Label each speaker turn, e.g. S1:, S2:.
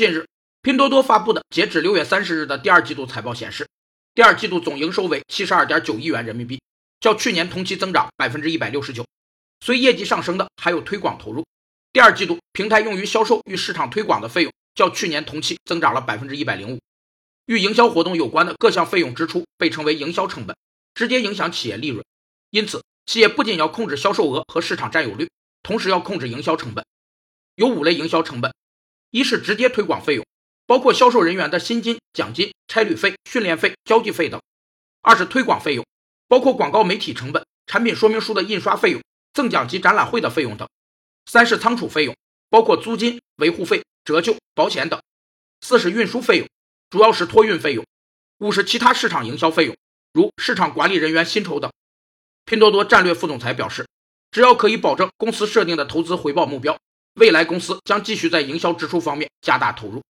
S1: 近日，拼多多发布的截止六月三十日的第二季度财报显示，第二季度总营收为七十二点九亿元人民币，较去年同期增长百分之一百六十九。随业绩上升的还有推广投入。第二季度平台用于销售与市场推广的费用较去年同期增长了百分之一百零五。与营销活动有关的各项费用支出被称为营销成本，直接影响企业利润。因此，企业不仅要控制销售额和市场占有率，同时要控制营销成本。有五类营销成本：一是直接推广费用，包括销售人员的薪金、奖金、差旅费、训练费、交际费等；二是推广费用，包括广告媒体成本、产品说明书的印刷费用、赠奖及展览会的费用等；三是仓储费用，包括租金、维护费、折旧、保险等；四是运输费用。主要是托运费用，五是其他市场营销费用，如市场管理人员薪酬等。拼多多战略副总裁表示，只要可以保证公司设定的投资回报目标，未来公司将继续在营销支出方面加大投入。